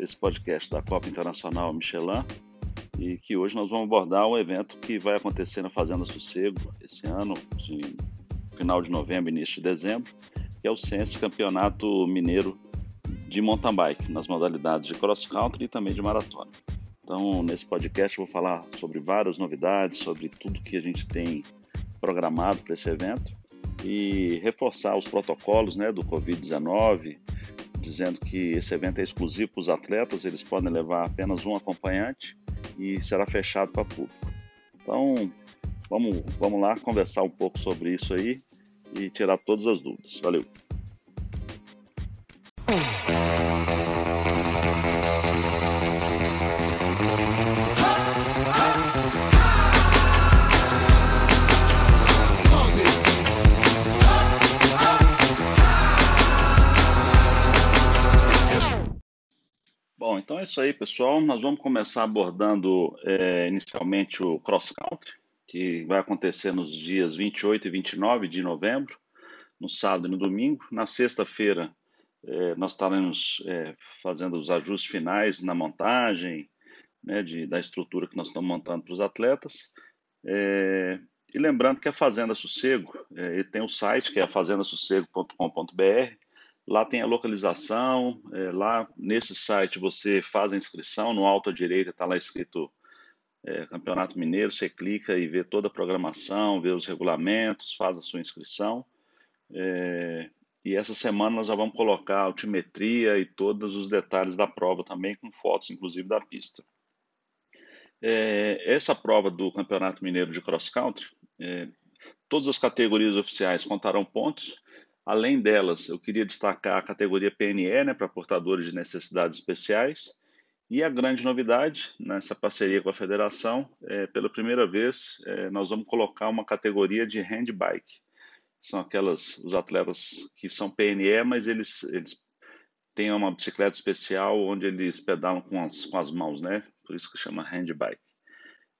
Esse podcast da Copa Internacional Michelin. E que hoje nós vamos abordar um evento que vai acontecer na Fazenda Sossego esse ano, de final de novembro, início de dezembro, que é o Sense Campeonato Mineiro de Mountain Bike, nas modalidades de cross country e também de maratona. Então, nesse podcast, eu vou falar sobre várias novidades, sobre tudo que a gente tem programado para esse evento e reforçar os protocolos né, do Covid-19, dizendo que esse evento é exclusivo para os atletas, eles podem levar apenas um acompanhante e será fechado para público. Então, vamos, vamos lá conversar um pouco sobre isso aí e tirar todas as dúvidas. Valeu! Isso aí, pessoal. Nós vamos começar abordando é, inicialmente o cross country, que vai acontecer nos dias 28 e 29 de novembro, no sábado e no domingo. Na sexta-feira, é, nós estaremos é, fazendo os ajustes finais na montagem, né, de, da estrutura que nós estamos montando para os atletas. É, e lembrando que a Fazenda Sossego, é, tem o site que é fazendasossego.com.br Lá tem a localização, é, lá nesse site você faz a inscrição, no alto à direita está lá escrito é, Campeonato Mineiro, você clica e vê toda a programação, vê os regulamentos, faz a sua inscrição. É, e essa semana nós já vamos colocar altimetria e todos os detalhes da prova também, com fotos inclusive da pista. É, essa prova do Campeonato Mineiro de Cross Country, é, todas as categorias oficiais contarão pontos, Além delas, eu queria destacar a categoria PNE, né, para portadores de necessidades especiais, e a grande novidade nessa parceria com a federação, é, pela primeira vez, é, nós vamos colocar uma categoria de handbike. São aquelas, os atletas que são PNE, mas eles, eles têm uma bicicleta especial onde eles pedalam com as, com as mãos, né? Por isso que chama handbike.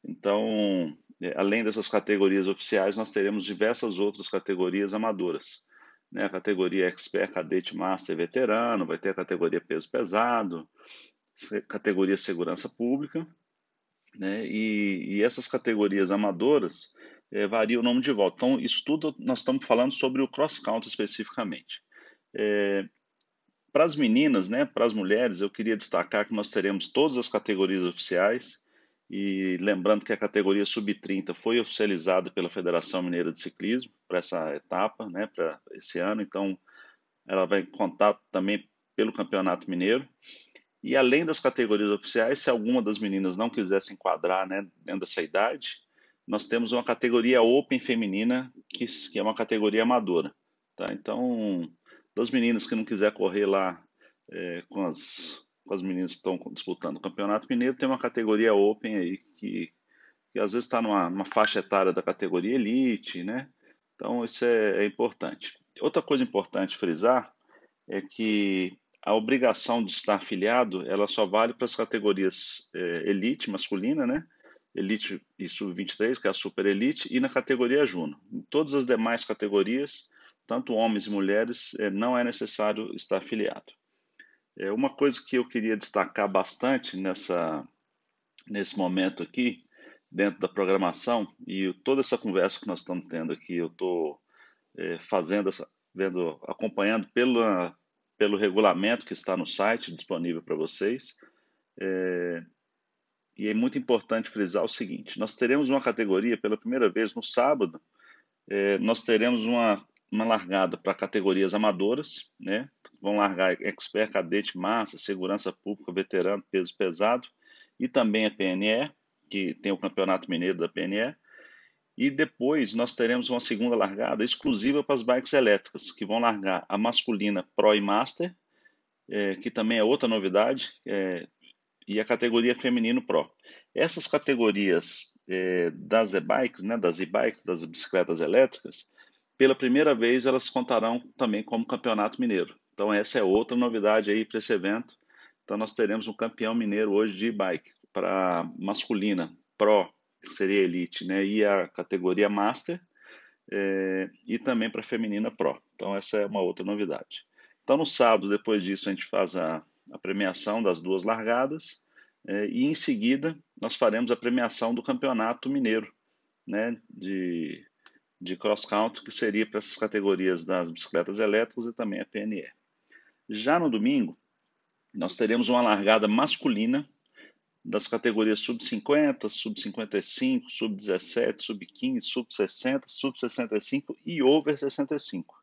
Então, é, além dessas categorias oficiais, nós teremos diversas outras categorias amadoras né, a categoria Expert, Cadete, Master Veterano, vai ter a categoria Peso Pesado, categoria Segurança Pública, né, e, e essas categorias amadoras é, varia o nome de volta. Então, isso tudo nós estamos falando sobre o cross-country especificamente. É, para as meninas, né, para as mulheres, eu queria destacar que nós teremos todas as categorias oficiais, e lembrando que a categoria sub-30 foi oficializada pela Federação Mineira de Ciclismo para essa etapa, né, para esse ano, então ela vai contar também pelo Campeonato Mineiro. E além das categorias oficiais, se alguma das meninas não quiser se enquadrar né, dentro dessa idade, nós temos uma categoria Open feminina, que, que é uma categoria amadora. Tá? Então, das meninas que não quiser correr lá é, com as as meninas que estão disputando o Campeonato Mineiro, tem uma categoria Open aí que, que às vezes está numa, numa, faixa etária da categoria Elite, né? Então isso é, é importante. Outra coisa importante frisar é que a obrigação de estar afiliado ela só vale para as categorias é, Elite masculina, né? Elite e Sub-23, que é a Super Elite, e na categoria Juno. Em todas as demais categorias, tanto homens e mulheres, é, não é necessário estar afiliado. É uma coisa que eu queria destacar bastante nessa, nesse momento aqui, dentro da programação, e toda essa conversa que nós estamos tendo aqui, eu estou é, fazendo, essa, vendo, acompanhando pelo, pelo regulamento que está no site, disponível para vocês. É, e é muito importante frisar o seguinte: nós teremos uma categoria pela primeira vez no sábado, é, nós teremos uma uma largada para categorias amadoras, né? Vão largar expert, cadete, massa, segurança pública, veterano, peso pesado e também a PNE, que tem o Campeonato Mineiro da PNE. E depois nós teremos uma segunda largada exclusiva para as bikes elétricas, que vão largar a masculina Pro e Master, é, que também é outra novidade, é, e a categoria Feminino Pro. Essas categorias é, das e-bikes, né, das e-bikes, das bicicletas elétricas, pela primeira vez elas contarão também como campeonato mineiro. Então essa é outra novidade aí para esse evento. Então nós teremos um campeão mineiro hoje de e-bike para masculina, Pro, que seria Elite, né, e a categoria Master, é, e também para feminina Pro. Então essa é uma outra novidade. Então no sábado, depois disso, a gente faz a, a premiação das duas largadas é, e em seguida nós faremos a premiação do campeonato mineiro né, de, de cross country, que seria para essas categorias das bicicletas elétricas e também a PNE. Já no domingo, nós teremos uma largada masculina das categorias sub-50, sub-55, sub-17, sub-15, sub-60, sub-65 e over 65.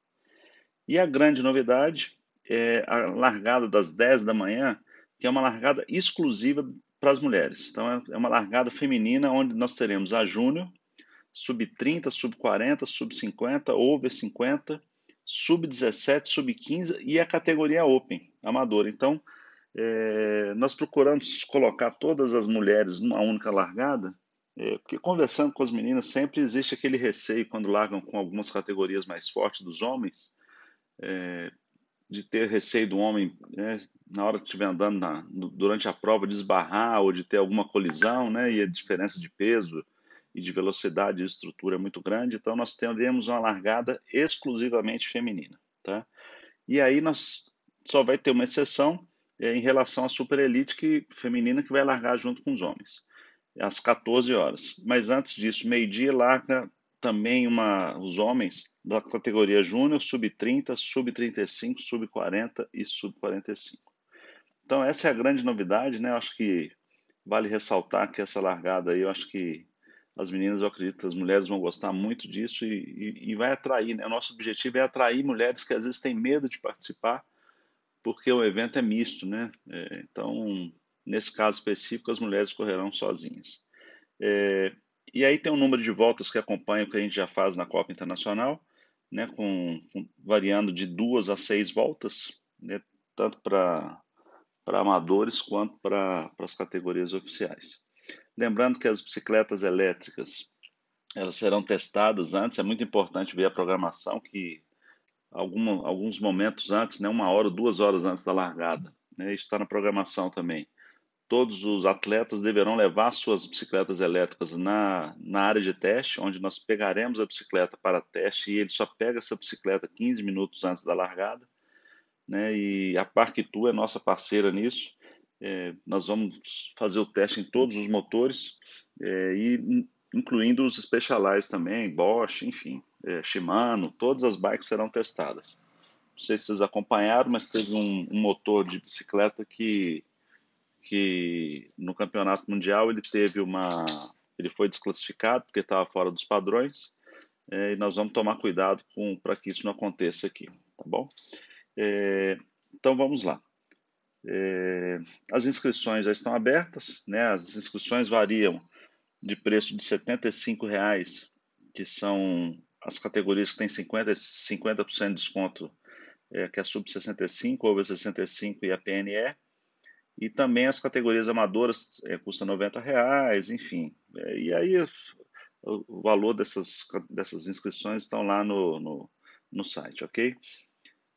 E a grande novidade é a largada das 10 da manhã, que é uma largada exclusiva para as mulheres. Então, é, é uma largada feminina onde nós teremos a júnior, sub-30, sub-40, sub-50, over 50, sub-17, sub-15 e a categoria Open, amadora. Então, é, nós procuramos colocar todas as mulheres numa única largada, é, porque conversando com as meninas sempre existe aquele receio quando largam com algumas categorias mais fortes dos homens, é, de ter receio do homem, né, na hora que estiver andando na, durante a prova, de esbarrar ou de ter alguma colisão, né, e a diferença de peso e de velocidade e estrutura é muito grande, então nós teremos uma largada exclusivamente feminina. Tá? E aí nós só vai ter uma exceção, é, em relação à Super Elite que, feminina que vai largar junto com os homens, às 14 horas. Mas antes disso, meio-dia, larga também uma, os homens da categoria Júnior, Sub-30, Sub-35, Sub-40 e Sub-45. Então, essa é a grande novidade, né? Eu acho que vale ressaltar que essa largada aí, eu acho que as meninas, eu acredito as mulheres vão gostar muito disso e, e, e vai atrair, né? O nosso objetivo é atrair mulheres que às vezes têm medo de participar, porque o evento é misto, né? É, então, nesse caso específico, as mulheres correrão sozinhas. É, e aí tem um número de voltas que acompanha o que a gente já faz na Copa Internacional, né, com, com variando de duas a seis voltas, né, tanto para amadores quanto para as categorias oficiais. Lembrando que as bicicletas elétricas elas serão testadas antes, é muito importante ver a programação que alguma, alguns momentos antes, né, uma hora, duas horas antes da largada. Né, isso está na programação também. Todos os atletas deverão levar suas bicicletas elétricas na, na área de teste, onde nós pegaremos a bicicleta para teste e ele só pega essa bicicleta 15 minutos antes da largada. Né, e a Parquitu é nossa parceira nisso. É, nós vamos fazer o teste em todos os motores é, e incluindo os Specialized também, Bosch, enfim é, Shimano, todas as bikes serão testadas. Não sei se vocês acompanharam, mas teve um, um motor de bicicleta que, que no campeonato mundial ele teve uma, ele foi desclassificado porque estava fora dos padrões. É, e nós vamos tomar cuidado para que isso não aconteça aqui, tá bom? É, então vamos lá. É, as inscrições já estão abertas, né? As inscrições variam de preço de R$ 75,00, que são as categorias que têm 50%, 50 de desconto, é, que é a sub-65, over 65 e a PNE, e também as categorias amadoras é, custa 90 reais, enfim. É, e aí o, o, valor dessas, dessas inscrições estão lá no, no, no site, ok?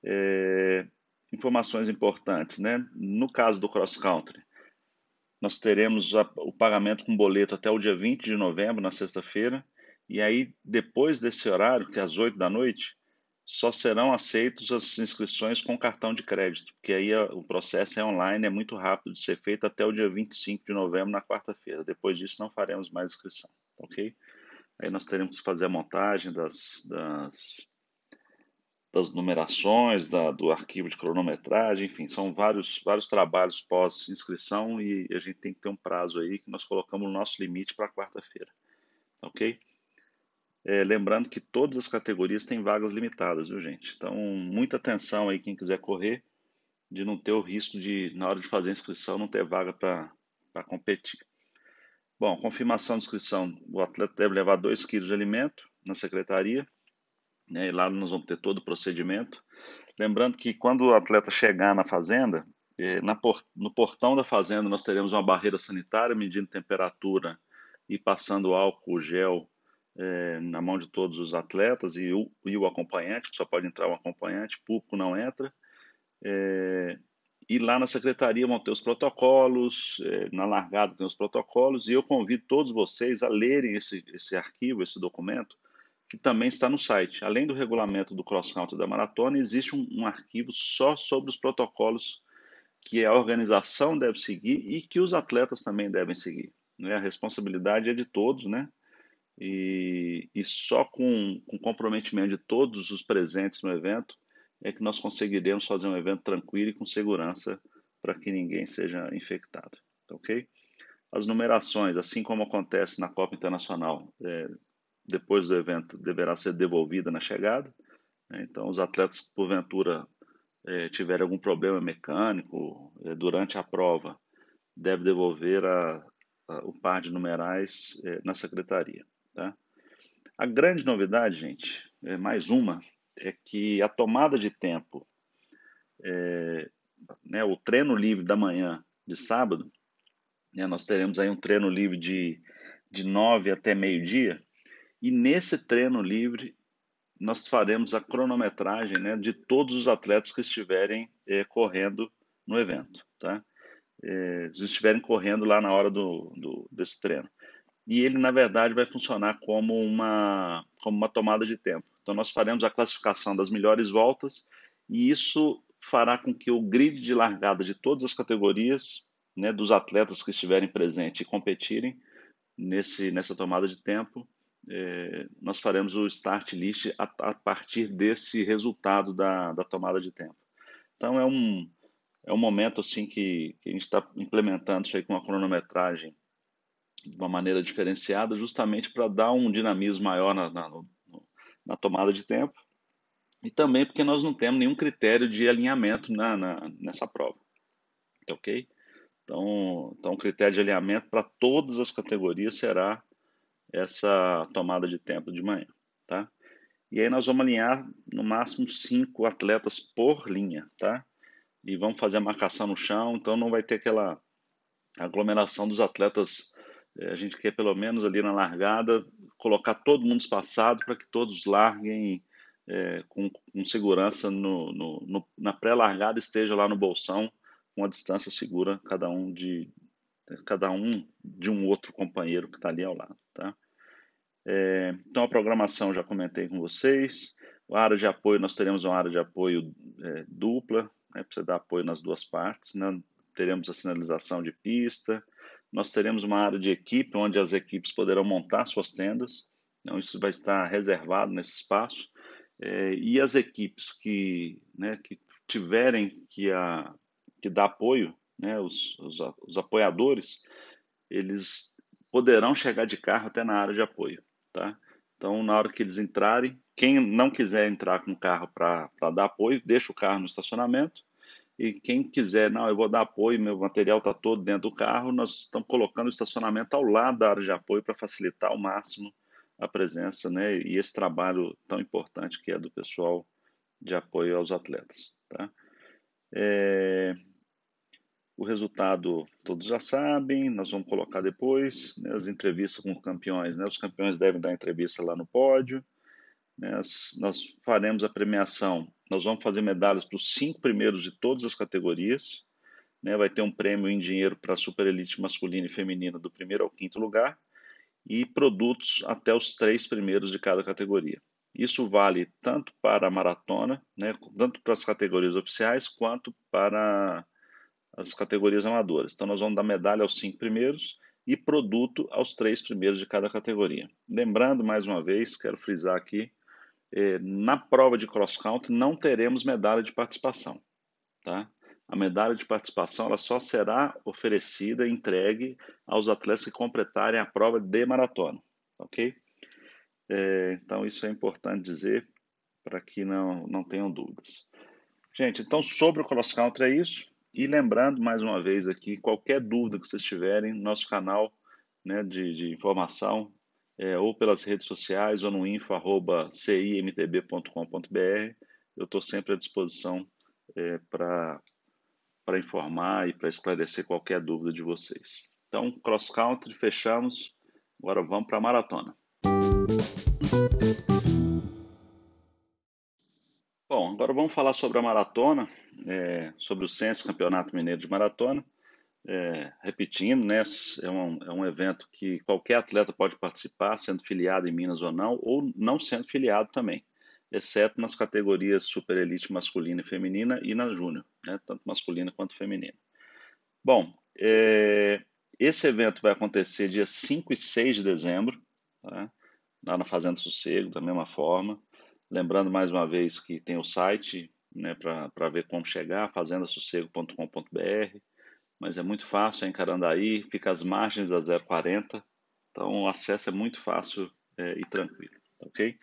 É, informações importantes, né? No caso do cross country, nós teremos a, o pagamento com boleto até o dia 20 de novembro, na sexta-feira, e aí, depois desse horário, que é às 8 da noite, só serão aceitos as inscrições com cartão de crédito, porque aí o processo é online, é muito rápido de ser feito até o dia 25 de novembro, na quarta-feira. Depois disso, não faremos mais inscrição, ok? Aí nós teremos que fazer a montagem das, das, das numerações, da, do arquivo de cronometragem, enfim, são vários, vários trabalhos pós-inscrição e a gente tem que ter um prazo aí que nós colocamos o nosso limite para quarta-feira, ok? É, lembrando que todas as categorias têm vagas limitadas, viu, gente? Então, muita atenção aí, quem quiser correr, de não ter o risco de, na hora de fazer a inscrição, não ter vaga para competir. Bom, confirmação de inscrição: o atleta deve levar 2 kg de alimento na secretaria, né, e lá nós vamos ter todo o procedimento. Lembrando que quando o atleta chegar na fazenda, É, na por, no portão da fazenda nós teremos uma barreira sanitária medindo temperatura e passando álcool gel é, na mão de todos os atletas e o, e o acompanhante, só pode entrar um acompanhante, público não entra. É, e lá na secretaria vão ter os protocolos, na largada tem os protocolos, e eu convido todos vocês a lerem esse, esse arquivo, esse documento, que também está no site. Além do regulamento do cross country da maratona, existe um, um arquivo só sobre os protocolos que a organização deve seguir e que os atletas também devem seguir. Né? A responsabilidade é de todos, né? E, e só com, com comprometimento de todos os presentes no evento é que nós conseguiremos fazer um evento tranquilo e com segurança para que ninguém seja infectado, ok? As numerações, assim como acontece na Copa Internacional, é, depois do evento deverá ser devolvida na chegada. Né? Então, os atletas que porventura é, tiverem algum problema mecânico é, durante a prova, deve devolver a, a, o par de numerais é, na secretaria. Tá? A grande novidade, gente, é mais uma, é que a tomada de tempo, né, o treino livre da manhã de sábado, né, nós teremos aí um treino livre de, de 9 até meio-dia, e nesse treino livre nós faremos a cronometragem né, de todos os atletas que estiverem é, correndo no evento, tá? É, estiverem correndo lá na hora do, do, desse treino e ele na verdade vai funcionar como uma como uma tomada de tempo. Então nós faremos a classificação das melhores voltas e isso fará com que o grid de largada de todas as categorias, né, dos atletas que estiverem presentes e competirem nesse nessa tomada de tempo, é, nós faremos o start list a, a partir desse resultado da, da tomada de tempo. Então é um é um momento assim que, que a gente está implementando isso aí com uma cronometragem de uma maneira diferenciada, justamente para dar um dinamismo maior na, na, na, tomada de tempo e também porque nós não temos nenhum critério de alinhamento na, na nessa prova. Ok? Então, então, o critério de alinhamento para todas as categorias será essa tomada de tempo de manhã. Tá? E aí nós vamos alinhar no máximo cinco atletas por linha, tá? E vamos fazer a marcação no chão, então não vai ter aquela aglomeração dos atletas é, a gente quer pelo menos ali na largada colocar todo mundo espaçado para que todos larguem é, com, com, segurança no, no, no, na pré-largada esteja lá no bolsão com a distância segura cada um de cada um de um outro companheiro que está ali ao lado, tá? É, então a programação já comentei com vocês. A área de apoio nós teremos uma área de apoio é, dupla, né, para você dar apoio nas duas partes. Né? Teremos a sinalização de pista, nós teremos uma área de equipe onde as equipes poderão montar suas tendas. Então, isso vai estar reservado nesse espaço. É, e as equipes que, né, que tiverem que, a, que dar apoio, né, os, os, os apoiadores, eles poderão chegar de carro até na área de apoio. Tá? Então, na hora que eles entrarem, quem não quiser entrar com o carro para dar apoio, deixa o carro no estacionamento e quem quiser, não, eu vou dar apoio, meu material está todo dentro do carro, nós estamos colocando o estacionamento ao lado da área de apoio para facilitar ao máximo a presença né, e esse trabalho tão importante que é do pessoal de apoio aos atletas. Tá? É, o resultado todos já sabem, nós vamos colocar depois né, as entrevistas com os campeões. Né, os campeões devem dar entrevista lá no pódio. Né, nós faremos a premiação nós vamos fazer medalhas para os cinco primeiros de todas as categorias. Né? Vai ter um prêmio em dinheiro para a super elite masculina e feminina do primeiro ao quinto lugar e produtos até os três primeiros de cada categoria. Isso vale tanto para a maratona, né, tanto para as categorias oficiais, quanto para as categorias amadoras. Então, nós vamos dar medalha aos cinco primeiros e produto aos três primeiros de cada categoria. Lembrando, mais uma vez, quero frisar aqui, é, na prova de cross country não teremos medalha de participação, tá? A medalha de participação ela só será oferecida entregue aos atletas que completarem a prova de maratona, ok? É, então isso é importante dizer para que não, não tenham dúvidas. Gente, então sobre o cross country é isso. E lembrando mais uma vez aqui, qualquer dúvida que vocês tiverem, nosso canal né, de, de informação é, ou pelas redes sociais ou no info.cimtb.com.br. Eu estou sempre à disposição é, para para informar e para esclarecer qualquer dúvida de vocês. Então, cross country, fechamos. Agora vamos para a maratona. Bom, agora vamos falar sobre a maratona, é, sobre o Censo Campeonato Mineiro de Maratona. É, repetindo, né, é um, é um evento que qualquer atleta pode participar, sendo filiado em Minas ou não, ou não sendo filiado também, exceto nas categorias Super Elite masculina e feminina e na Júnior, né, tanto masculina quanto feminina. Bom, é, esse evento vai acontecer dia 5 e 6 de dezembro, tá? lá na Fazenda Sossego, da mesma forma. Lembrando mais uma vez que tem o site né, para ver como chegar, fazendasossego.com.br mas é muito fácil, é em Carandaí, fica às margens da 040, então o acesso é muito fácil é, e tranquilo, ok?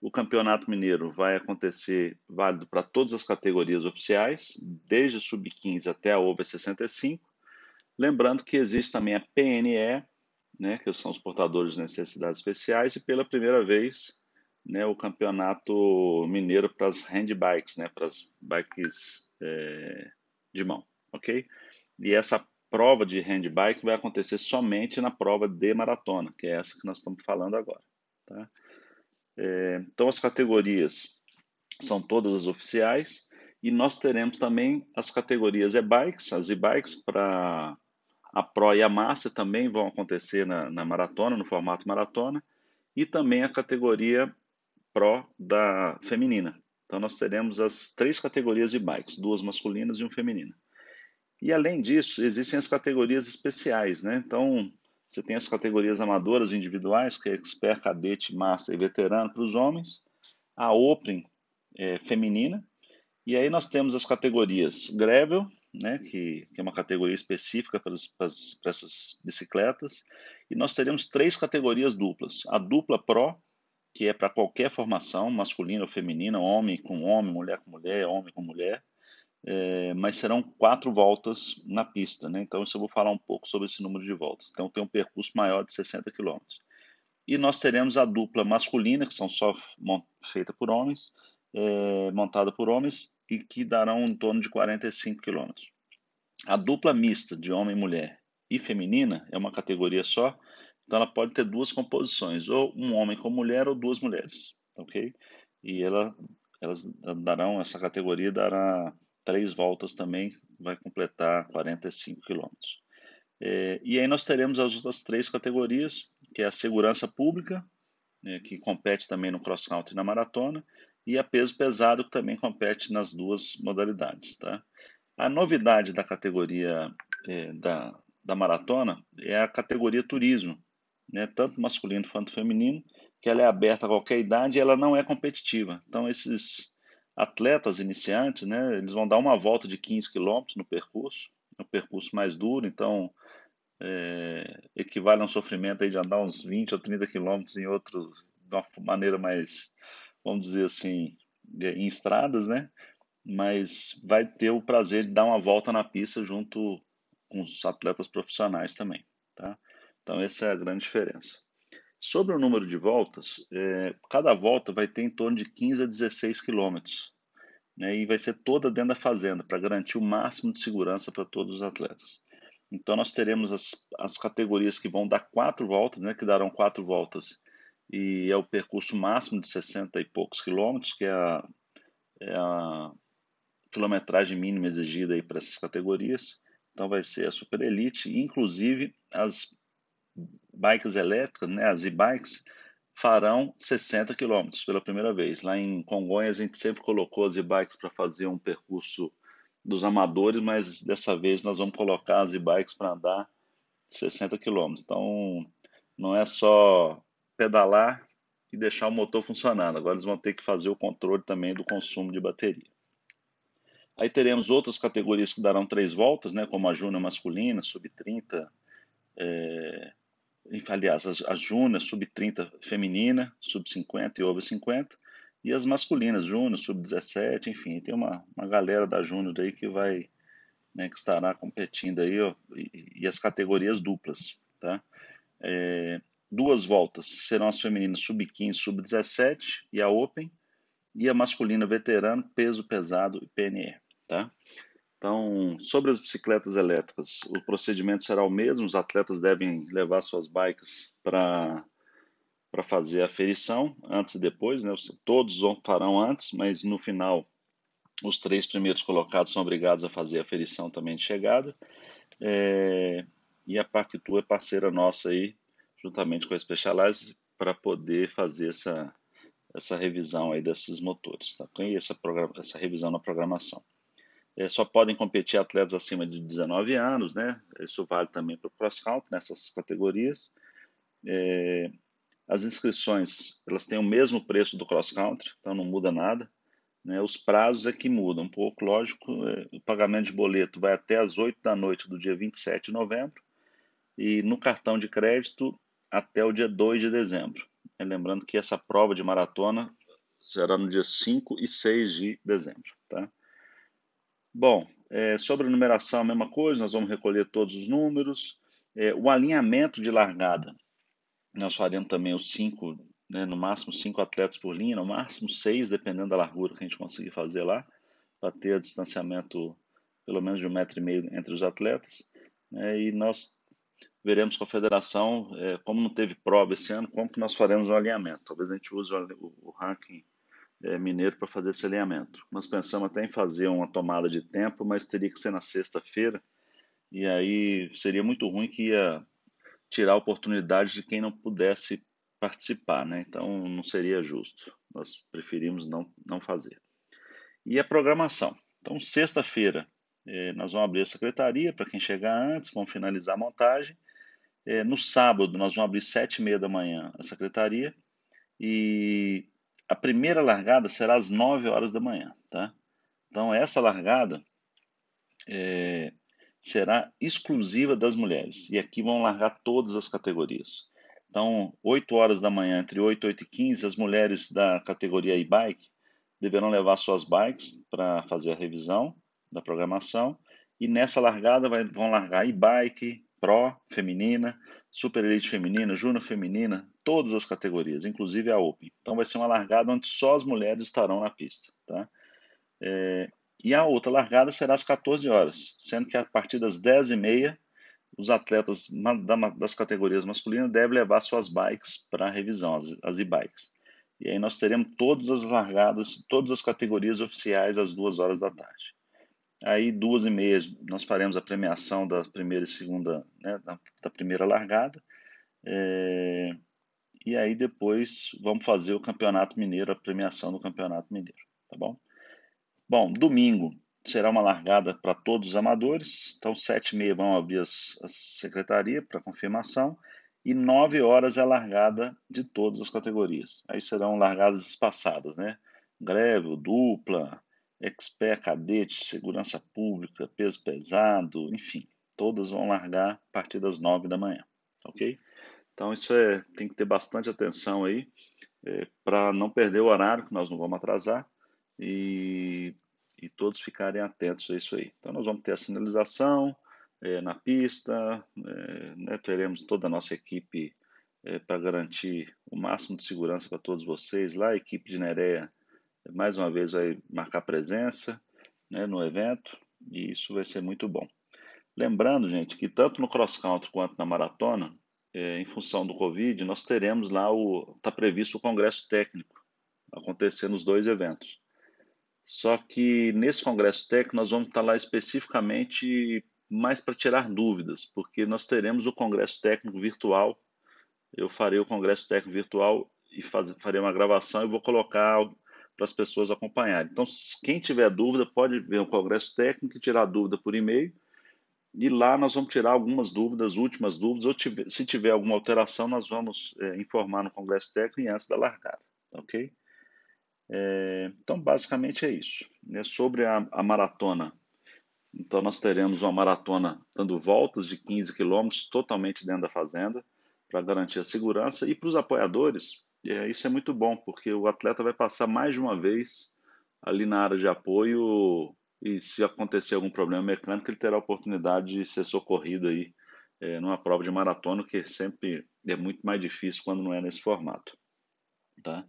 O Campeonato Mineiro vai acontecer válido para todas as categorias oficiais, desde sub-15 até a over 65. Lembrando que existe também a PNE, né, que são os portadores de necessidades especiais, e pela primeira vez né, o Campeonato Mineiro para as handbikes, né, para as bikes é, de mão, ok? E essa prova de handbike vai acontecer somente na prova de maratona, que é essa que nós estamos falando agora. Tá? É, então, as categorias são todas as oficiais e nós teremos também as categorias e-bikes, as e-bikes para a Pro e a Master também vão acontecer na, na, maratona, no formato maratona, e também a categoria Pro da feminina. Então nós teremos as três categorias de bikes, duas masculinas e uma feminina. E além disso, existem as categorias especiais, né? Então, você tem as categorias amadoras individuais, que é expert, cadete, master e veterano para os homens, a open é, feminina, e aí nós temos as categorias gravel, né, que, que é uma categoria específica para, as, para, as, para essas bicicletas, e nós teremos três categorias duplas. A dupla pro, que é para qualquer formação, masculina ou feminina, homem com homem, mulher com mulher, homem com mulher é, mas serão quatro voltas na pista, né? Então, eu vou falar um pouco sobre esse número de voltas. Então, tem um percurso maior de 60 km. E nós teremos a dupla masculina, que são só feita por homens, é, montada por homens, e que darão em torno de 45 km. A dupla mista de homem e mulher e feminina é uma categoria só, então ela pode ter duas composições, ou um homem com mulher ou duas mulheres, ok? E ela, elas darão, essa categoria dará três voltas também, vai completar 45 quilômetros. É, e aí nós teremos as outras três categorias, que é a segurança pública, né, que compete também no cross country e na maratona, e a peso pesado, que também compete nas duas modalidades. Tá? A novidade da categoria é, da, da maratona é a categoria turismo, né, tanto masculino quanto feminino, que ela é aberta a qualquer idade e ela não é competitiva. Então, esses atletas iniciantes, né, eles vão dar uma volta de 15 quilômetros no percurso, no percurso mais duro, então é, equivale a um sofrimento aí de andar uns 20 ou 30 quilômetros em outros, de uma maneira mais, vamos dizer assim, em estradas, né? Mas vai ter o prazer de dar uma volta na pista junto com os atletas profissionais também, tá? Então essa é a grande diferença. Sobre o número de voltas, é, cada volta vai ter em torno de 15 a 16 quilômetros. Né, e vai ser toda dentro da fazenda, para garantir o máximo de segurança para todos os atletas. Então, nós teremos as, as categorias que vão dar quatro voltas, né, que darão quatro voltas, e é o percurso máximo de 60 e poucos quilômetros, que é a, é a quilometragem mínima exigida para essas categorias. Então, vai ser a Super Elite, inclusive as bikes elétricas, né, as e-bikes, farão 60 km pela primeira vez. Lá em Congonhas a gente sempre colocou as e-bikes para fazer um percurso dos amadores, mas dessa vez nós vamos colocar as e-bikes para andar 60 km. Então não é só pedalar e deixar o motor funcionando. Agora eles vão ter que fazer o controle também do consumo de bateria. Aí teremos outras categorias que darão três voltas, né, como a júnior masculina, sub-30, é, aliás, as, as júnior, sub-30 feminina, sub-50 e over 50, e as masculinas, júnior, sub-17, enfim, tem uma, uma galera da júnior aí que vai, né, que estará competindo aí, ó, e, e, as categorias duplas, tá? É, duas voltas serão as femininas sub-15, sub-17 e a Open, e a masculina veterano, peso pesado e PNE, tá? Então, sobre as bicicletas elétricas, o procedimento será o mesmo, os atletas devem levar suas bikes para para fazer a ferição antes e depois, né? Todos farão antes, mas no final os três primeiros colocados são obrigados a fazer a ferição também de chegada. É, e a Parkitu é parceira nossa aí, juntamente com a Specialized, para poder fazer essa, essa revisão aí desses motores, tá? E essa, essa revisão na programação. É, só podem competir atletas acima de 19 anos, né? Isso vale também para o cross country nessas categorias. É, as inscrições elas têm o mesmo preço do cross country, então não muda nada. Né? Os prazos é que mudam um pouco, lógico. É, o pagamento de boleto vai até as 8 da noite do dia 27 de novembro e no cartão de crédito até o dia 2 de dezembro. É, lembrando que essa prova de maratona será no dia 5 e 6 de dezembro. Tá? Bom, é, sobre a numeração, a mesma coisa, nós vamos recolher todos os números. É, o alinhamento de largada nós faremos também os cinco, né, no máximo cinco atletas por linha, no máximo seis, dependendo da largura que a gente conseguir fazer lá, para ter distanciamento pelo menos de um metro e meio entre os atletas. Né, e nós veremos com a federação, é, como não teve prova esse ano, como que nós faremos o alinhamento. Talvez a gente use o, o ranking mineiro para fazer esse alinhamento. Nós pensamos até em fazer uma tomada de tempo, mas teria que ser na sexta-feira, e aí seria muito ruim que ia tirar a oportunidade de quem não pudesse participar, né? Então não seria justo. Nós preferimos não, não fazer. E a programação. Então, sexta-feira, eh, nós vamos abrir a secretaria para quem chegar antes, vamos finalizar a montagem. Eh, no sábado, nós vamos abrir sete e meia da manhã a secretaria e a primeira largada será às nove horas da manhã, tá? Então, essa largada é, será exclusiva das mulheres. E aqui vão largar todas as categorias. Então, 8 horas da manhã, entre 8 e 8 e 15, as mulheres da categoria e-bike deverão levar suas bikes para fazer a revisão da programação. E nessa largada vai, vão largar e-bike, Pro, feminina, Super Elite feminina, Júnior feminina, todas as categorias, inclusive a Open. Então vai ser uma largada onde só as mulheres estarão na pista. Tá? É, e a outra largada será às 14 horas, sendo que a partir das 10h30 os atletas das categorias masculinas devem levar suas bikes para revisão, as e-bikes. E aí nós teremos todas as largadas, todas as categorias oficiais às duas horas da tarde. Aí, duas e meia, nós faremos a premiação da primeira e segunda, né, da, primeira largada. É, e aí, depois, vamos fazer o Campeonato Mineiro, a premiação do Campeonato Mineiro, tá bom? Bom, domingo será uma largada para todos os amadores. Então, sete e meia vão abrir as, a secretaria para confirmação. E nove horas é a largada de todas as categorias. Aí serão largadas espaçadas, né? Greve, dupla, expert, cadete, segurança pública, peso pesado, enfim. Todas vão largar a partir das nove da manhã, ok? Então, isso é, tem que ter bastante atenção aí é, para não perder o horário, que nós não vamos atrasar e, e todos ficarem atentos a isso aí. Então, nós vamos ter a sinalização é, na pista, é, né, teremos toda a nossa equipe é, para garantir o máximo de segurança para todos vocês lá. A equipe de Nereia, mais uma vez, vai marcar presença né, no evento e isso vai ser muito bom. Lembrando, gente, que tanto no cross country quanto na maratona, é, em função do Covid, nós teremos lá o está previsto o congresso técnico acontecer nos dois eventos. Só que nesse congresso técnico nós vamos estar lá especificamente mais para tirar dúvidas, porque nós teremos o congresso técnico virtual. Eu farei o congresso técnico virtual e faz, farei uma gravação e vou colocar para as pessoas acompanharem. Então, quem tiver dúvida pode ver o congresso técnico e tirar dúvida por e-mail. E lá nós vamos tirar algumas dúvidas, últimas dúvidas, ou tiver, se tiver alguma alteração, nós vamos é, informar no congresso técnico antes da largada, ok? É, então, basicamente é isso. É sobre a, a, maratona. Então, nós teremos uma maratona dando voltas de 15 quilômetros totalmente dentro da fazenda, para garantir a segurança. E para os apoiadores, é, isso é muito bom, porque o atleta vai passar mais de uma vez ali na área de apoio e se acontecer algum problema mecânico, ele terá a oportunidade de ser socorrido aí é, numa prova de maratona, que sempre é muito mais difícil quando não é nesse formato. Tá?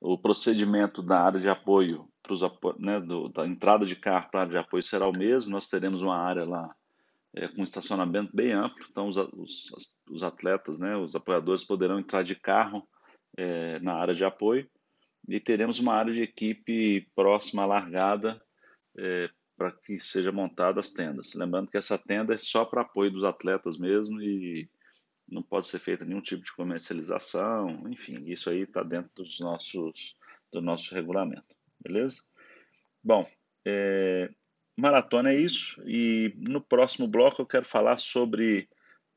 O procedimento da área de apoio pros, né, do, da entrada de carro para a área de apoio será o mesmo. Nós teremos uma área lá é, com estacionamento bem amplo, então os, os, os, atletas, né, os apoiadores poderão entrar de carro é, na área de apoio e teremos uma área de equipe próxima à largada é, para que seja montada as tendas. Lembrando que essa tenda é só para apoio dos atletas mesmo e não pode ser feita nenhum tipo de comercialização, enfim, isso aí está dentro dos nossos, do nosso regulamento, beleza? Bom, é, maratona é isso e no próximo bloco eu quero falar sobre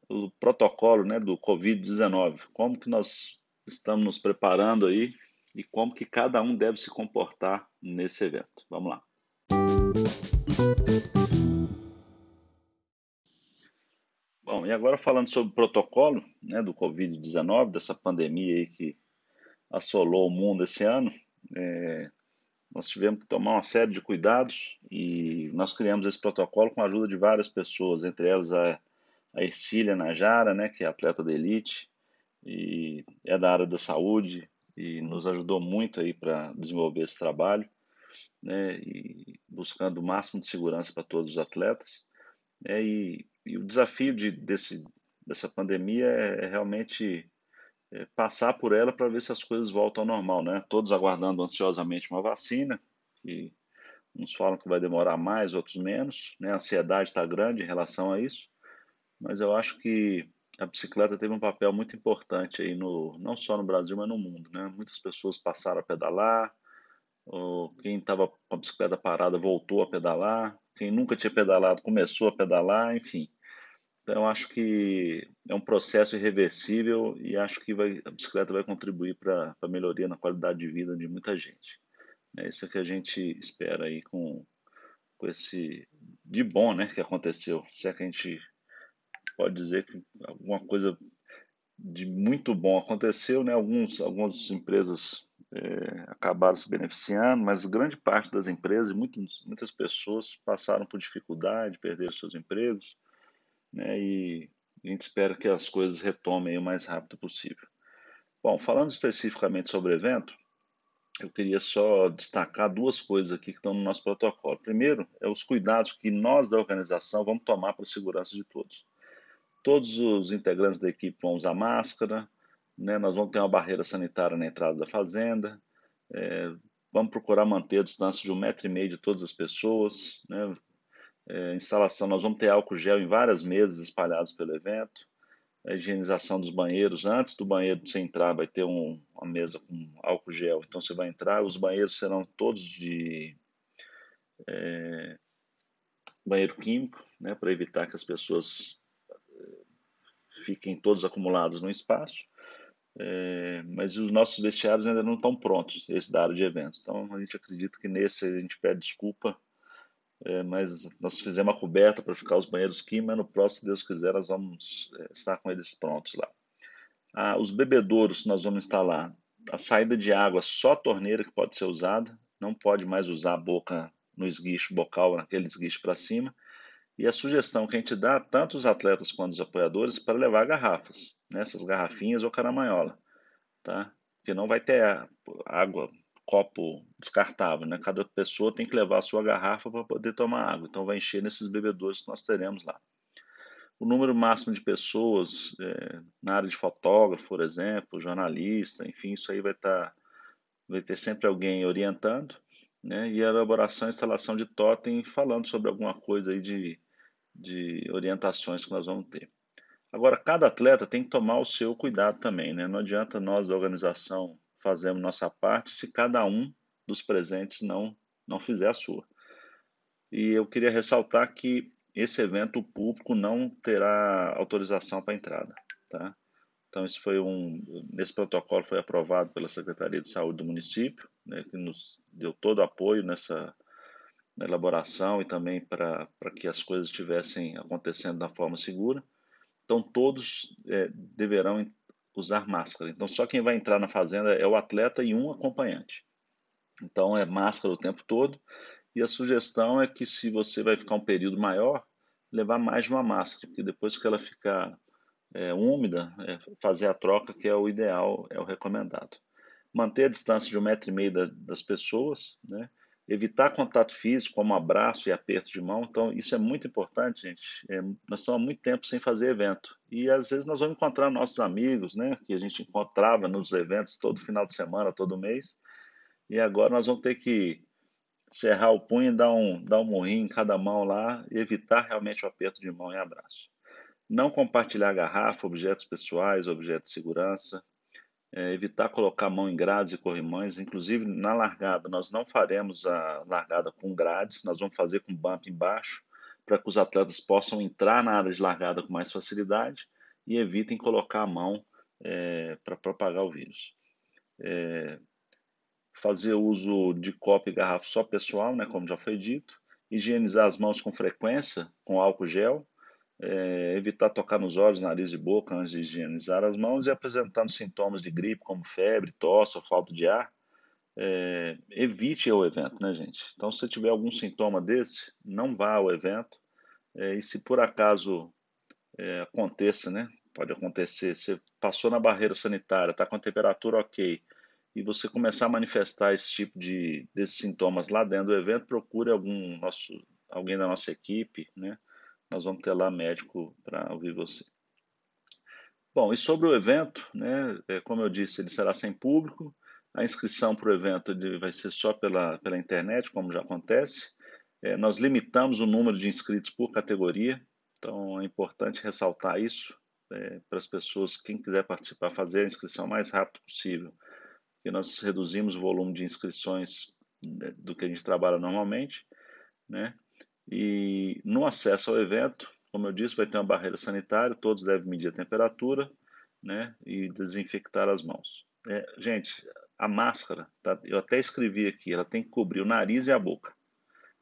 o protocolo né, do Covid-19, como que nós estamos nos preparando aí e como que cada um deve se comportar nesse evento. Vamos lá. Bom, e agora falando sobre o protocolo né, do Covid-19, dessa pandemia aí que assolou o mundo esse ano, é, nós tivemos que tomar uma série de cuidados e nós criamos esse protocolo com a ajuda de várias pessoas, entre elas a, a Ercília Najara, né, que é atleta da elite e é da área da saúde e nos ajudou muito aí para desenvolver esse trabalho né, e buscando o máximo de segurança para todos os atletas. Né, e, e, o desafio de, desse, dessa pandemia é, é realmente é, passar por ela para ver se as coisas voltam ao normal. Né? Todos aguardando ansiosamente uma vacina, que uns falam que vai demorar mais, outros menos. Né? A ansiedade está grande em relação a isso, mas eu acho que a bicicleta teve um papel muito importante aí no não só no Brasil mas no mundo né muitas pessoas passaram a pedalar quem estava com a bicicleta parada voltou a pedalar, quem nunca tinha pedalado começou a pedalar, enfim. Então, eu acho que é um processo irreversível e acho que vai, a bicicleta vai contribuir para a melhoria na qualidade de vida de muita gente. É isso que a gente espera aí com, com esse de bom né, que aconteceu. Se é que a gente pode dizer que alguma coisa de muito bom aconteceu, né? Alguns, algumas empresas é, acabaram se beneficiando, mas grande parte das empresas e muitas, pessoas passaram por dificuldade, perderam seus empregos, né, e a gente espera que as coisas retomem o mais rápido possível. Bom, falando especificamente sobre o evento, eu queria só destacar duas coisas aqui que estão no nosso protocolo. Primeiro, é os cuidados que nós da organização vamos tomar para a segurança de todos. Todos os integrantes da equipe vão usar máscara, né? Nós vamos ter uma barreira sanitária na entrada da fazenda, é, vamos procurar manter a distância de um metro e meio de todas as pessoas, né? É, instalação, nós vamos ter álcool gel em várias mesas espalhadas pelo evento, a higienização dos banheiros, antes do banheiro você entrar vai ter um, uma mesa com álcool gel, então você vai entrar, os banheiros serão todos de é, banheiro químico, né, para evitar que as pessoas é, fiquem todos acumulados no espaço. É, mas os nossos vestiários ainda não estão prontos, esse da área de eventos. Então a gente acredita que nesse a gente pede desculpa, é, mas nós fizemos a coberta para ficar os banheiros aqui, mas no próximo, se Deus quiser, nós vamos é, estar com eles prontos lá. Ah, os bebedouros nós vamos instalar a saída de água só torneira que pode ser usada, não pode mais usar a boca no esguicho bocal, naquele esguicho para cima. E a sugestão que a gente dá, tanto os atletas quanto os apoiadores, para levar garrafas nessas garrafinhas ou caramanhola, tá? Porque não vai ter água, copo descartável, né? Cada pessoa tem que levar a sua garrafa para poder tomar água. Então vai encher nesses bebedouros que nós teremos lá. O número máximo de pessoas é, na área de fotógrafo, por exemplo, jornalista, enfim, isso aí vai estar, tá, vai ter sempre alguém orientando, né? E a elaboração e instalação de totem falando sobre alguma coisa aí de, de orientações que nós vamos ter. Agora, cada atleta tem que tomar o seu cuidado também, né? Não adianta nós da organização fazermos nossa parte se cada um dos presentes não, não fizer a sua. E eu queria ressaltar que esse evento o público não terá autorização para entrada, tá? Então isso foi um, nesse protocolo foi aprovado pela Secretaria de Saúde do município, né, que nos deu todo o apoio nessa elaboração e também para que as coisas estivessem acontecendo da forma segura. Então todos é, deverão usar máscara. Então só quem vai entrar na fazenda é o atleta e um acompanhante. Então é máscara o tempo todo. E a sugestão é que se você vai ficar um período maior, levar mais de uma máscara, porque depois que ela ficar é, úmida, é, fazer a troca que é o ideal, é o recomendado. Manter a distância de um metro e meio da, das pessoas, né? Evitar contato físico, como abraço e aperto de mão. Então, isso é muito importante, gente. É, nós estamos há muito tempo sem fazer evento. E às vezes nós vamos encontrar nossos amigos, né? Que a gente encontrava nos eventos todo final de semana, todo mês. E agora nós vamos ter que cerrar o punho e dar um, dar um morrinho em cada mão lá e evitar realmente o aperto de mão e abraço. Não compartilhar garrafa, objetos pessoais, objetos de segurança. É, evitar colocar a mão em grades e corrimões, inclusive na largada, nós não faremos a largada com grades, nós vamos fazer com bump embaixo, para que os atletas possam entrar na área de largada com mais facilidade e evitem colocar a mão é, para propagar o vírus. É, fazer uso de copo e garrafa só pessoal, né, como já foi dito, higienizar as mãos com frequência com álcool gel, é, evitar tocar nos olhos, nariz e boca antes de higienizar as mãos e apresentando sintomas de gripe como febre, tosse ou falta de ar, é, evite o evento, né, gente? Então, se tiver algum sintoma desse, não vá ao evento. É, e se por acaso é, aconteça, né? Pode acontecer, você passou na barreira sanitária, está com a temperatura ok, e você começar a manifestar esse tipo de desses sintomas lá dentro do evento, procure algum nosso, alguém da nossa equipe, né? Nós vamos ter lá médico para ouvir você. Bom, e sobre o evento, né? É, como eu disse, ele será sem público. A inscrição para o evento vai ser só pela, pela internet, como já acontece. É, nós limitamos o número de inscritos por categoria, então é importante ressaltar isso é, para as pessoas, quem quiser participar, fazer a inscrição o mais rápido possível que nós reduzimos o volume de inscrições né, do que a gente trabalha normalmente, né? E no acesso ao evento, como eu disse, vai ter uma barreira sanitária, todos devem medir a temperatura, né? E desinfectar as mãos. É, gente, a máscara, tá? eu até escrevi aqui, ela tem que cobrir o nariz e a boca.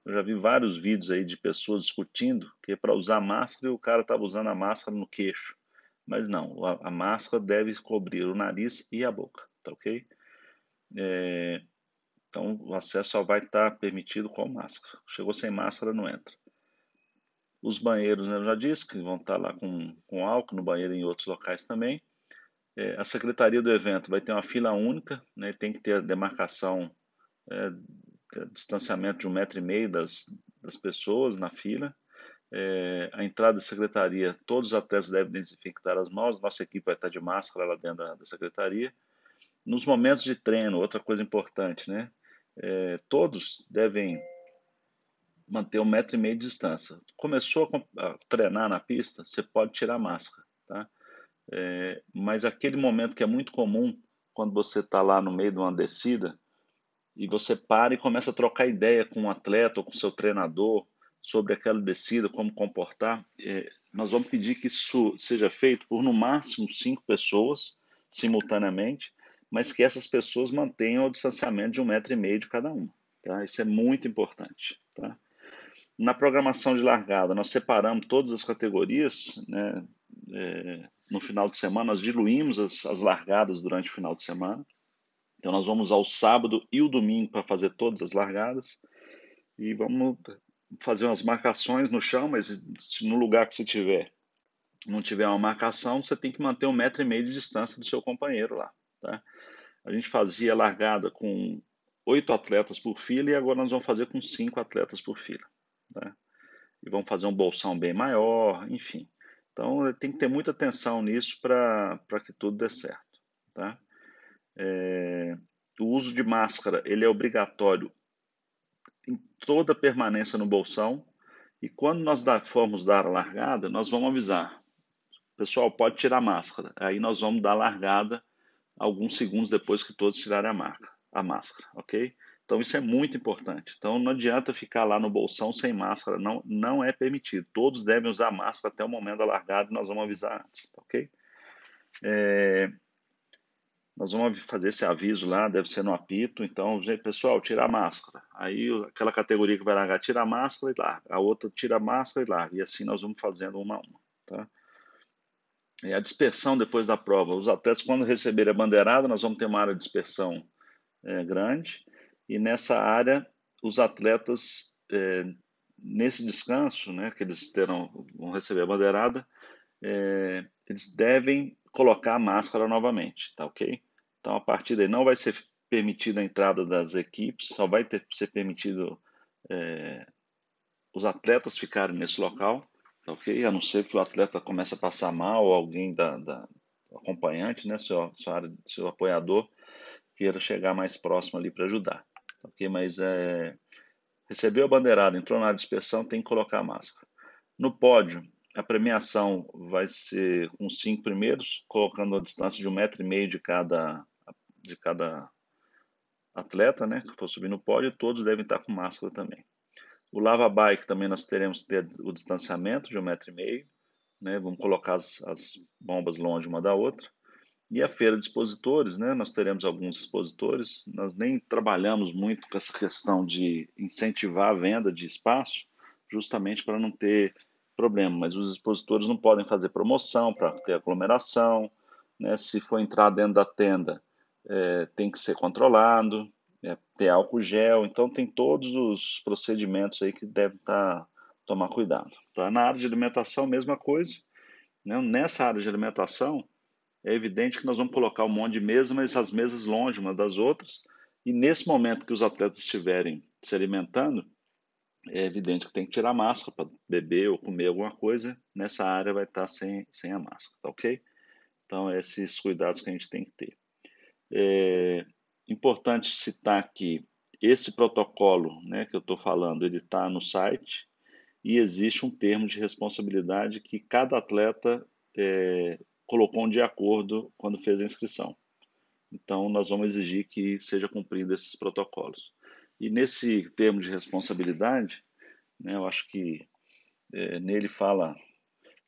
Eu já vi vários vídeos aí de pessoas discutindo que para usar máscara o cara estava usando a máscara no queixo. Mas não, a, a máscara deve cobrir o nariz e a boca, tá ok? É, então, o acesso só vai estar permitido com máscara. Chegou sem máscara, não entra. Os banheiros, né, eu já disse que vão estar lá com, com álcool no banheiro e em outros locais também. É, a secretaria do evento vai ter uma fila única, né, tem que ter a demarcação, é, distanciamento de um metro e meio das, das pessoas na fila. É, a entrada da secretaria, todos os atletas devem desinfectar as mãos, nossa equipe vai estar de máscara lá dentro da, da secretaria. Nos momentos de treino, outra coisa importante, né? É, todos devem manter um metro e meio de distância. Começou a, a treinar na pista, você pode tirar a máscara, tá? É, mas aquele momento que é muito comum, quando você está lá no meio de uma descida, e você para e começa a trocar ideia com um atleta ou com seu treinador sobre aquela descida, como comportar, é, nós vamos pedir que isso seja feito por no máximo cinco pessoas simultaneamente mas que essas pessoas mantenham o distanciamento de um metro e meio de cada uma. Tá? Isso é muito importante. Tá? Na programação de largada, nós separamos todas as categorias. Né? É, no final de semana, nós diluímos as, as largadas durante o final de semana. Então, nós vamos ao sábado e o domingo para fazer todas as largadas. E vamos fazer umas marcações no chão, mas no lugar que você tiver não tiver uma marcação, você tem que manter um metro e meio de distância do seu companheiro lá. Tá? A gente fazia largada com oito atletas por fila e agora nós vamos fazer com cinco atletas por fila. Tá? E vamos fazer um bolsão bem maior, enfim. Então tem que ter muita atenção nisso para que tudo dê certo. Tá? É, o uso de máscara ele é obrigatório em toda permanência no bolsão e quando nós formos dar a largada, nós vamos avisar. Pessoal, pode tirar a máscara. Aí nós vamos dar a largada alguns segundos depois que todos tirarem a, marca, a máscara, ok? Então isso é muito importante. Então não adianta ficar lá no bolsão sem máscara, não, não é permitido. Todos devem usar máscara até o momento da largada nós vamos avisar antes, ok? É, nós vamos fazer esse aviso lá, deve ser no apito. Então, pessoal, tira a máscara. Aí aquela categoria que vai largar, tira a máscara e larga. A outra tira a máscara e larga. E assim nós vamos fazendo uma a uma, tá? É a dispersão depois da prova. Os atletas, quando receberem a bandeirada, nós vamos ter uma área de dispersão é, grande, e nessa área, os atletas, é, nesse descanso, né, que eles terão, vão receber a bandeirada, é, eles devem colocar a máscara novamente, tá ok? Então, a partir daí, não vai ser permitida a entrada das equipes, só vai ter, ser permitido é, os atletas ficarem nesse local, tá ok? A não ser que o atleta comece a passar mal ou alguém da, da acompanhante, né, seu, seu, seu apoiador, queira chegar mais próximo ali para ajudar, tá ok? Mas é, recebeu a bandeirada, entrou na área de inspeção, tem que colocar a máscara. No pódio, a premiação vai ser com cinco primeiros, colocando a distância de um metro e meio de cada, de cada atleta, né, que for subir no pódio, todos devem estar com máscara também. O lava bike também nós teremos que ter o distanciamento de um metro e meio, né, vamos colocar as, as bombas longe uma da outra. E a feira de expositores, né, nós teremos alguns expositores, nós nem trabalhamos muito com essa questão de incentivar a venda de espaço, justamente para não ter problema, mas os expositores não podem fazer promoção para ter aglomeração, né, se for entrar dentro da tenda, é, tem que ser controlado, é, ter álcool gel, então tem todos os procedimentos aí que estar tá, tomar cuidado. Tá? Na área de alimentação, mesma coisa. Né? Nessa área de alimentação, é evidente que nós vamos colocar um monte de mesas, mas as mesas longe umas das outras. E nesse momento que os atletas estiverem se alimentando, é evidente que tem que tirar a máscara para beber ou comer alguma coisa. Nessa área vai estar sem, sem a máscara, tá ok? Então, esses cuidados que a gente tem que ter. É importante citar que esse protocolo né, que eu estou falando, ele está no site e existe um termo de responsabilidade que cada atleta é, colocou de acordo quando fez a inscrição. Então, nós vamos exigir que seja cumprido esses protocolos. E nesse termo de responsabilidade, né, eu acho que é, nele fala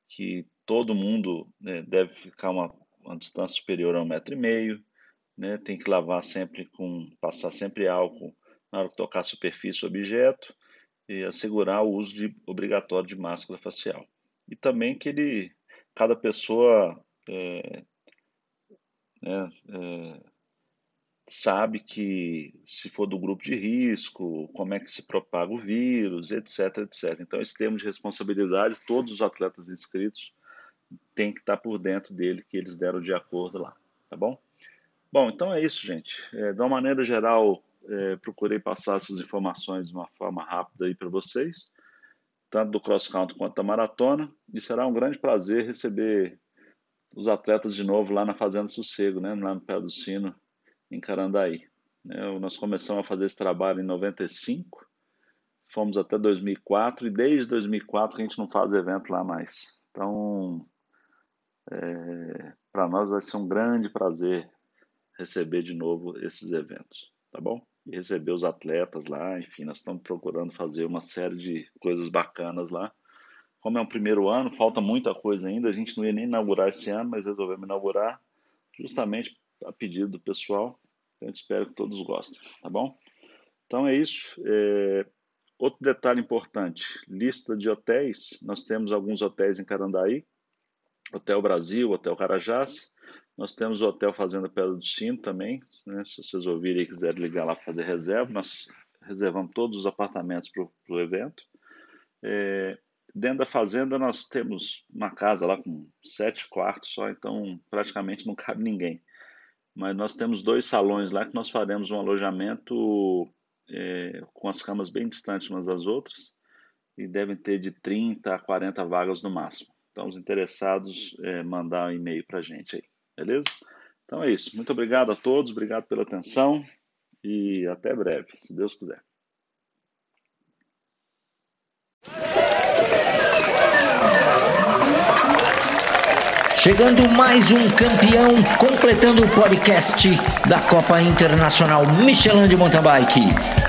que todo mundo né, deve ficar uma, uma distância superior a um metro e meio, né? Tem que lavar sempre com, passar sempre álcool na hora que tocar superfície ou objeto e assegurar o uso de, obrigatório de máscara facial. E também que ele, cada pessoa é, né, é, sabe que se for do grupo de risco, como é que se propaga o vírus, etc, etc. Então, esse termo de responsabilidade, todos os atletas inscritos têm que estar por dentro dele, que eles deram de acordo lá, tá bom? Bom, então é isso, gente. É, de uma maneira geral, é, procurei passar essas informações de uma forma rápida aí para vocês, tanto do cross country quanto da maratona, e será um grande prazer receber os atletas de novo lá na Fazenda Sossego, né, lá no Pé do Sino, em Carandaí. É, nós começamos a fazer esse trabalho em 95, fomos até 2004 e desde 2004 a gente não faz evento lá mais. Então, é, para nós vai ser um grande prazer receber de novo esses eventos, tá bom? E receber os atletas lá, enfim, nós estamos procurando fazer uma série de coisas bacanas lá. Como é um primeiro ano, falta muita coisa ainda, a gente não ia nem inaugurar esse ano, mas resolvemos inaugurar justamente a pedido do pessoal. A gente espera que todos gostem, tá bom? Então é isso. É... Outro detalhe importante: lista de hotéis. Nós temos alguns hotéis em Carandaí, Hotel Brasil, Hotel Carajás. Nós temos o Hotel Fazenda Pedra do Sino também, né? se vocês ouvirem e quiserem ligar lá para fazer reserva, nós reservamos todos os apartamentos para o evento. É, dentro da fazenda nós temos uma casa lá com sete quartos só, então praticamente não cabe ninguém. Mas nós temos dois salões lá que nós faremos um alojamento é, com as camas bem distantes umas das outras e devem ter de 30 a 40 vagas no máximo. Então, os interessados, é, mandar um e-mail para a gente aí. Beleza? Então é isso. Muito obrigado a todos, obrigado pela atenção e até breve, se Deus quiser. Chegando mais um campeão, completando o podcast da Copa Internacional Michelin de Mountain Bike.